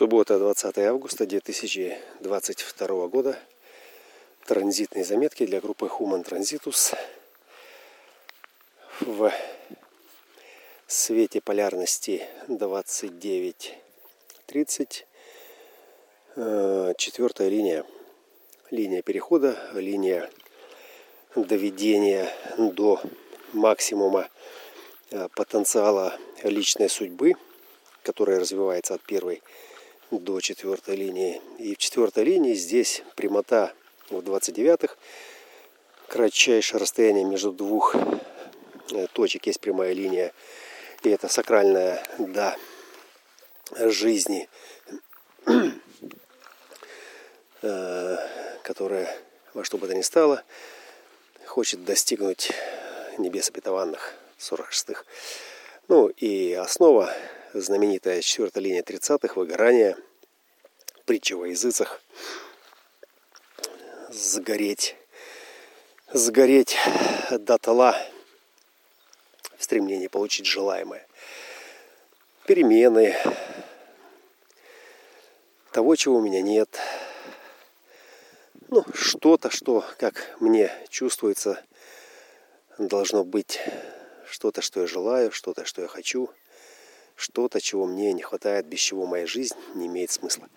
Суббота, 20 августа 2022 года. Транзитные заметки для группы Human Transitus в свете полярности 29.30. Э, четвертая линия. Линия перехода, линия доведения до максимума э, потенциала личной судьбы, которая развивается от первой до четвертой линии. И в четвертой линии здесь прямота в 29-х. Кратчайшее расстояние между двух э, точек есть прямая линия. И это сакральная да жизни, э, которая во что бы то ни стало хочет достигнуть небес обетованных 46-х. Ну и основа знаменитая четвертая линия 30-х, выгорание, притча во языцах, сгореть, сгореть дотла в стремлении получить желаемое. Перемены, того, чего у меня нет. Ну, что-то, что, как мне чувствуется, должно быть что-то, что я желаю, что-то, что я хочу – что-то, чего мне не хватает, без чего моя жизнь не имеет смысла.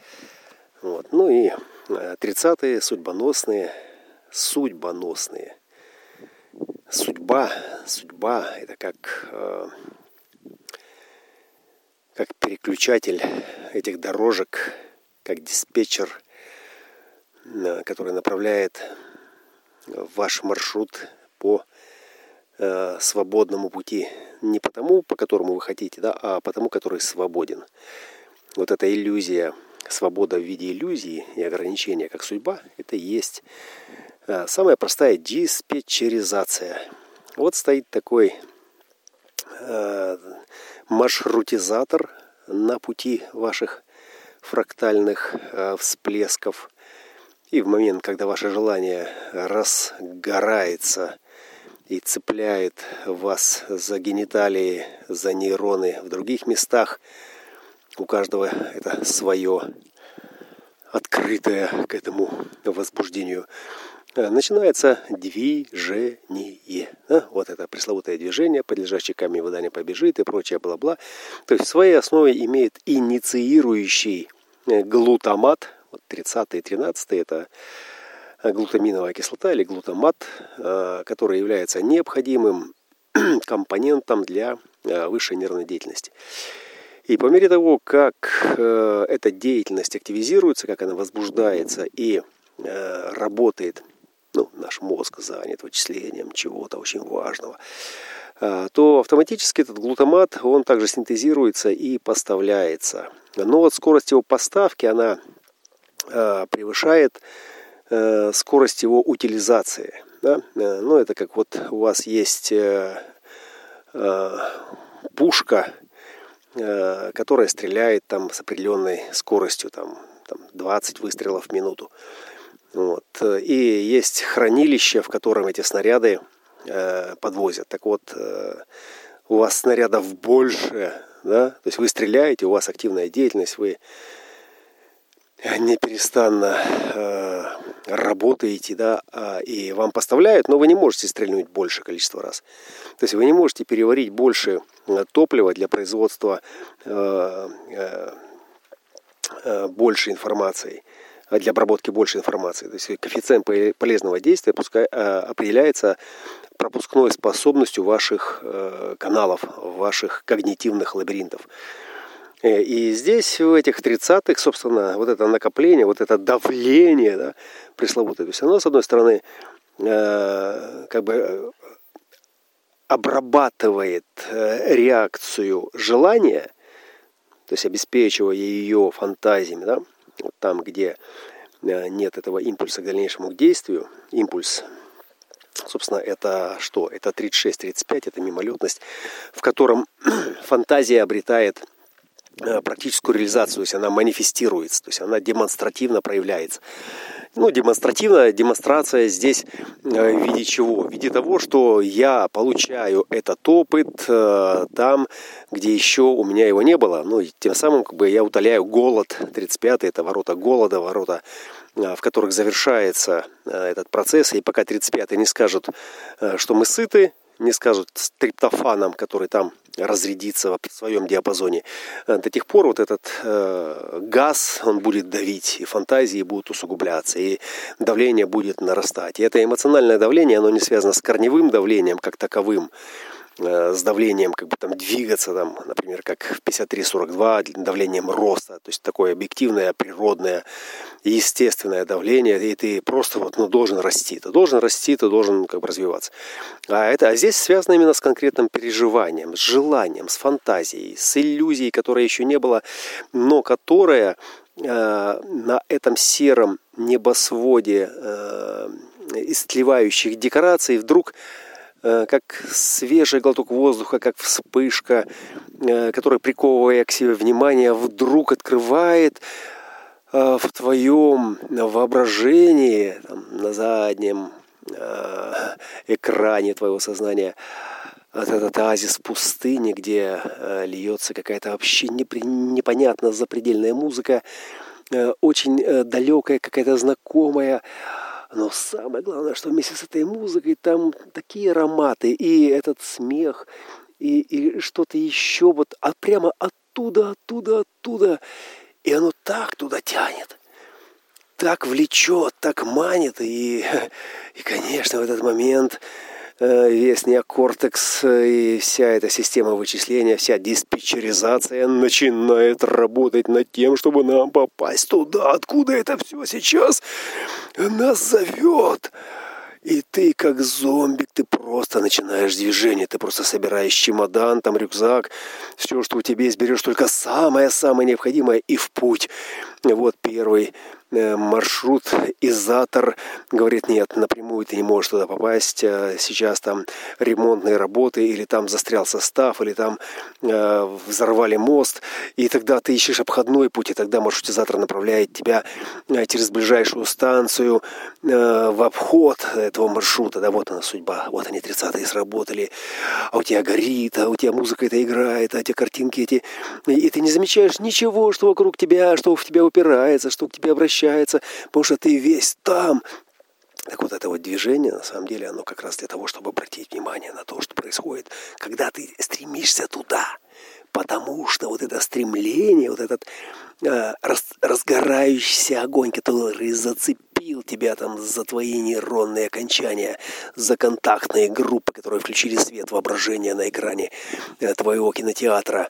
Вот. Ну и 30-е, э, судьбоносные, судьбоносные. Судьба, судьба – это как, э, как переключатель этих дорожек, как диспетчер, э, который направляет ваш маршрут по э, свободному пути. Не потому, по которому вы хотите, да, а по тому, который свободен. Вот эта иллюзия, свобода в виде иллюзии и ограничения, как судьба, это и есть э, самая простая диспетчеризация. Вот стоит такой э, маршрутизатор на пути ваших фрактальных всплесков. И в момент, когда ваше желание разгорается и цепляет вас за гениталии, за нейроны в других местах. У каждого это свое, открытое к этому возбуждению. Э, начинается движение. Вот это пресловутое движение, подлежащий камень вода не побежит и прочее бла-бла. То есть в своей основе имеет инициирующий э, глутамат. Вот 30 и 13 это глутаминовая кислота или глутамат, э, который является необходимым компонентом для э, высшей нервной деятельности. И по мере того, как э, эта деятельность активизируется, как она возбуждается и работает, ну, наш мозг занят вычислением чего-то очень важного, то автоматически этот глутамат, он также синтезируется и поставляется. Но вот скорость его поставки, она превышает Э, скорость его утилизации. Да? Э, ну, это как вот у вас есть э, пушка, которая стреляет там с определенной скоростью, там, там 20 выстрелов в минуту. Вот. И есть хранилище, в котором эти снаряды подвозят. Так вот, у вас снарядов больше, да, то есть вы стреляете, у вас активная деятельность, вы неперестанно э, работаете, да, а, и вам поставляют, но вы не можете стрельнуть больше количество раз. То есть вы не можете переварить больше э, топлива для производства э, э, больше информации, для обработки больше информации. То есть коэффициент полезного действия пускай, определяется пропускной способностью ваших каналов, ваших когнитивных лабиринтов. Э, и здесь, в этих 30-х, собственно, вот это накопление, вот это давление, да, пресловутое, то есть оно, с одной стороны, э, как бы э, обрабатывает реакцию желания, то есть обеспечивая ее фантазиями, да, вот там, где нет этого импульса к дальнейшему действию, импульс Собственно, это что? Это 36-35, это мимолетность, в котором фантазия обретает практическую реализацию, то есть она манифестируется, то есть она демонстративно проявляется. Ну, демонстративная демонстрация здесь э, в виде чего? В виде того, что я получаю этот опыт э, там, где еще у меня его не было. Ну, и тем самым как бы я утоляю голод. 35-й – это ворота голода, ворота в которых завершается этот процесс, и пока 35-й не скажут, что мы сыты, не скажут триптофаном, который там разрядится в своем диапазоне. Э, до тех пор вот этот э, газ, он будет давить, и фантазии будут усугубляться, и давление будет нарастать. И это эмоциональное давление, оно не связано с корневым давлением как таковым, Э, с давлением как бы там двигаться, там, например, как в 53-42, давлением роста, то есть такое объективное, природное, естественное давление, и ты просто вот, ну, должен расти, ты должен расти, ты должен как бы развиваться. А, это, а здесь связано именно с конкретным переживанием, с желанием, с фантазией, с иллюзией, которой еще не было, но которая э, на этом сером небосводе э, истлевающих декораций вдруг как свежий глоток воздуха, как вспышка, э, которая, приковывая к себе внимание, вдруг открывает э, в твоем воображении, там, на заднем экране твоего сознания, этот оазис пустыни, где льется какая-то вообще непонятно запредельная музыка, очень далекая, какая-то знакомая, но самое главное, что вместе с этой музыкой там такие ароматы, и этот смех, и, и что-то еще вот а прямо оттуда, оттуда, оттуда. И оно так туда тянет, так влечет, так манит. И, и конечно, в этот момент Э, весь неокортекс э, и вся эта система вычисления, вся диспетчеризация начинает работать над тем, чтобы нам попасть туда, откуда это все сейчас нас зовет. И ты как зомбик, ты просто начинаешь движение, ты просто собираешь чемодан, там рюкзак, все, что у тебя есть, берешь только самое-самое необходимое и в путь. Вот первый маршрут, изатор говорит, нет, напрямую ты не можешь туда попасть, э, сейчас там ремонтные работы, или там застрял состав, или там э, взорвали мост, и тогда ты ищешь обходной путь, и тогда маршрутизатор направляет тебя э, через ближайшую станцию э, в обход этого маршрута, да, вот она судьба, вот они 30-е сработали, а у тебя горит, а у тебя музыка это играет, а эти картинки эти, и ты не замечаешь ничего, что вокруг тебя, что в тебя упирается, что к тебе обращается, ощущается, потому что ты весь там. Так вот это вот движение, на самом деле, оно как раз для того, чтобы обратить внимание на то, что происходит, когда ты стремишься туда. Потому что вот это стремление, вот этот э, рас, разгорающийся огонь, который зацепил зацепил тебя там за твои нейронные окончания, за контактные группы, которые включили свет воображения на экране э, твоего кинотеатра.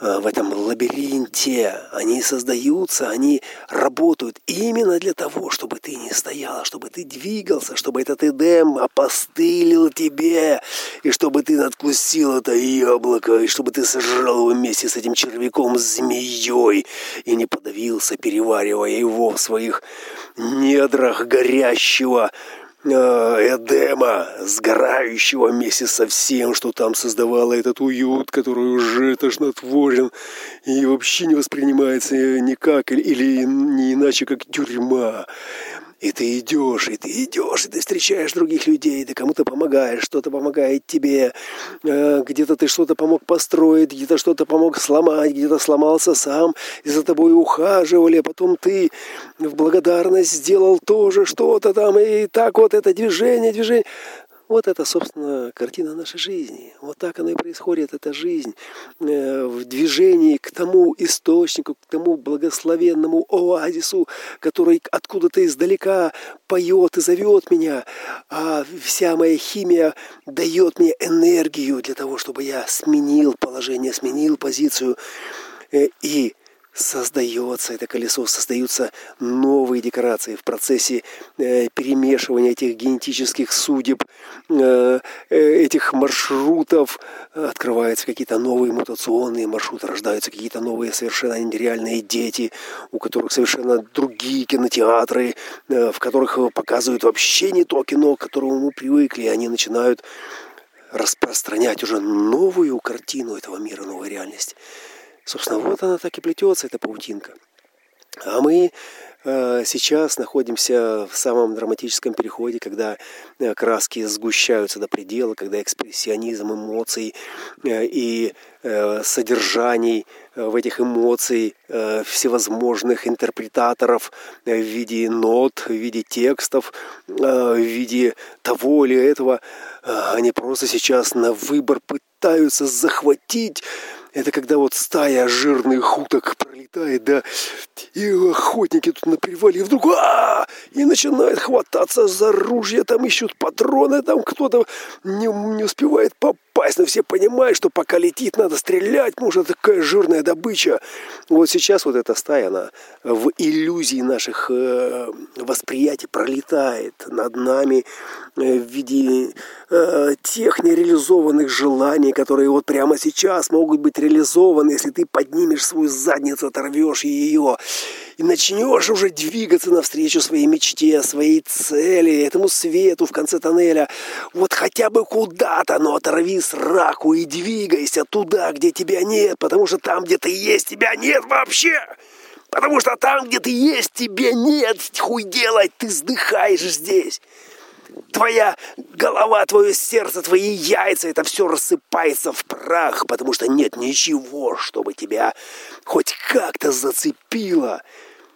Э, в этом лабиринте они создаются, они работают именно для того, чтобы ты не стоял, чтобы ты двигался, чтобы этот эдем опостылил тебе, и чтобы ты надкусил это яблоко, и чтобы ты сожрал его вместе с этим червяком, змеей, и не подавился, переваривая его в своих недрах горящего э, Эдема, сгорающего вместе со всем, что там создавало этот уют, который уже тошнотворен и вообще не воспринимается никак или не иначе, как тюрьма. И ты идешь, и ты идешь, и ты встречаешь других людей, ты кому-то помогаешь, что-то помогает тебе, э, где-то ты что-то помог построить, где-то что-то помог сломать, где-то сломался сам, и за тобой ухаживали, а потом ты в благодарность сделал тоже что-то там, и так вот это движение, движение. Вот это, собственно, картина нашей жизни. Вот так она и происходит, эта жизнь э, в движении к тому источнику, к тому благословенному оазису, который откуда-то издалека поет и зовет меня, а вся моя химия дает мне энергию для того, чтобы я сменил положение, сменил позицию э, и создается это колесо, создаются новые декорации в процессе э, перемешивания этих генетических судеб, э, э, этих маршрутов, открываются какие-то новые мутационные маршруты, рождаются какие-то новые совершенно нереальные дети, у которых совершенно другие кинотеатры, э, в которых показывают вообще не то кино, к которому мы привыкли, и они начинают распространять уже новую картину этого мира, новой реальности. Собственно, вот она так и плетется, эта паутинка. А мы э, сейчас находимся в самом драматическом переходе, когда э, краски сгущаются до предела, когда экспрессионизм эмоций и содержаний в этих эмоций всевозможных интерпретаторов в виде нот, в виде текстов, в виде того или этого. Они просто сейчас на выбор пытаются захватить это когда вот стая жирных уток пролетает, да, и охотники тут на привале, и вдруг а, -а, -а и начинают хвататься за ружья, там ищут патроны, там кто-то не, не успевает попасть, но все понимают, что пока летит, надо стрелять, что такая жирная добыча. Вот сейчас вот эта стая, она в иллюзии наших э, восприятий пролетает над нами э, в виде э, тех нереализованных желаний, которые вот прямо сейчас могут быть реализованы, если ты поднимешь свою задницу, оторвешь ее и начнешь уже двигаться навстречу своей мечте, своей цели, этому свету в конце тоннеля. Вот хотя бы куда-то, но оторви сраку и двигайся туда, где тебя нет, потому что там, где ты есть, тебя нет вообще. Потому что там, где ты есть, тебя нет. Хуй делать, ты сдыхаешь здесь твоя голова, твое сердце, твои яйца, это все рассыпается в прах, потому что нет ничего, чтобы тебя хоть как-то зацепило.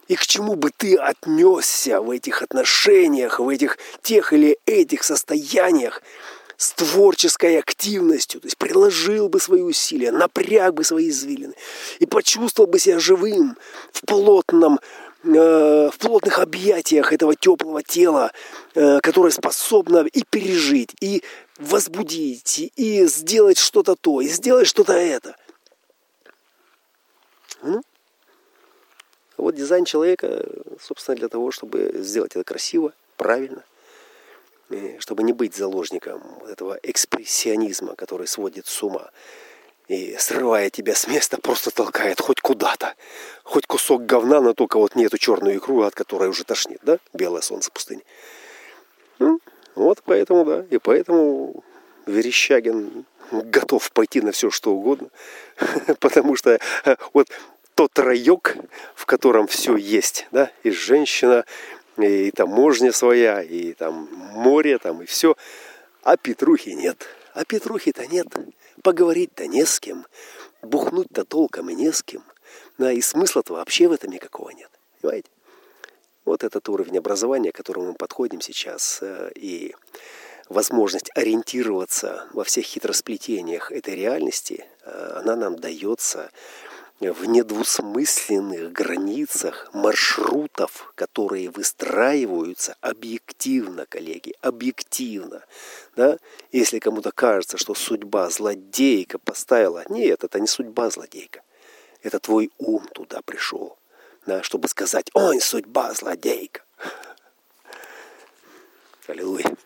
И к чему бы ты отнесся в этих отношениях, в этих тех или этих состояниях с творческой активностью, то есть приложил бы свои усилия, напряг бы свои извилины и почувствовал бы себя живым в плотном в плотных объятиях этого теплого тела, э, которое способно и пережить, и возбудить, и сделать что-то то, и сделать что-то это. Вот дизайн человека, собственно, для того, чтобы сделать это красиво, правильно, чтобы не быть заложником этого экспрессионизма, который сводит с ума и, срывая тебя с места, просто толкает хоть куда-то. Хоть кусок говна, но только вот не эту черную икру, от которой уже тошнит, да? Белое солнце пустыни. Ну, вот поэтому, да. И поэтому Верещагин готов пойти на все, что угодно. Потому что э, вот тот райок, в котором все есть, да, и женщина, и таможня своя, и там море, там, и все. А Петрухи нет. А Петрухи-то нет. Поговорить-то не с кем. Бухнуть-то толком и не с кем. Да, и смысла-то вообще в этом никакого нет. Понимаете? Вот этот уровень образования, к которому мы подходим сейчас, э, и возможность ориентироваться во всех хитросплетениях этой реальности, э, она нам дается в недвусмысленных границах маршрутов, которые выстраиваются объективно, коллеги, объективно. Да? Если кому-то кажется, что судьба злодейка поставила, нет, это не судьба злодейка. Это твой ум туда пришел, да, чтобы сказать, ой, судьба злодейка. Аллилуйя.